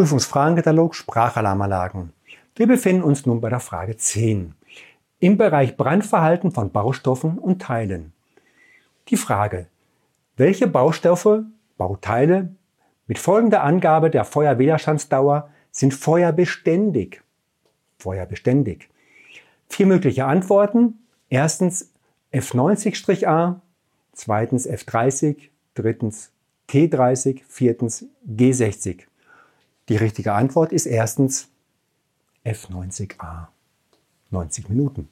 Prüfungsfragenkatalog Sprachalarmanlagen. Wir befinden uns nun bei der Frage 10 im Bereich Brandverhalten von Baustoffen und Teilen. Die Frage, welche Baustoffe, Bauteile mit folgender Angabe der Feuerwiderstandsdauer sind feuerbeständig? Feuerbeständig. Vier mögliche Antworten. Erstens F90-A, zweitens F30, drittens T30, viertens G60. Die richtige Antwort ist erstens F90A. 90 Minuten.